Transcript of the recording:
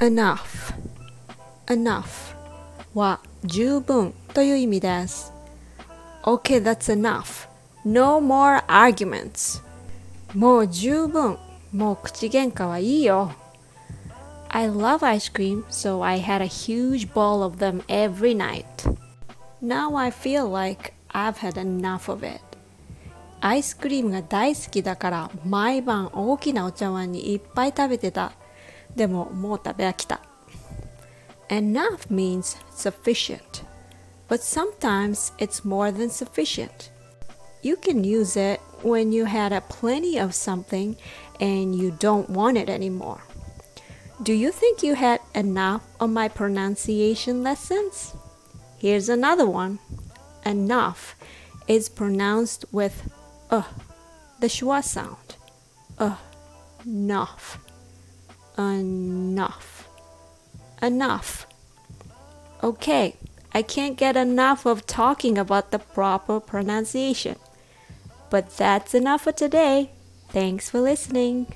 enough enough は十分という意味です。OK that's enough. No more arguments. もう十分。もう口喧嘩はいいよ。I love ice cream, so I had a huge bowl of them every night. Now I feel like I've had enough of it. アイスクリームが大好きだから毎晩大きなお茶碗にいっぱい食べてた。でももう食べ飽きた。Enough means sufficient, but sometimes it's more than sufficient. You can use it when you had a plenty of something and you don't want it anymore. Do you think you had enough of my pronunciation lessons? Here's another one. Enough is pronounced with uh, the schwa sound. Uh, enough. Enough. Enough. Okay, I can't get enough of talking about the proper pronunciation. But that's enough for today. Thanks for listening.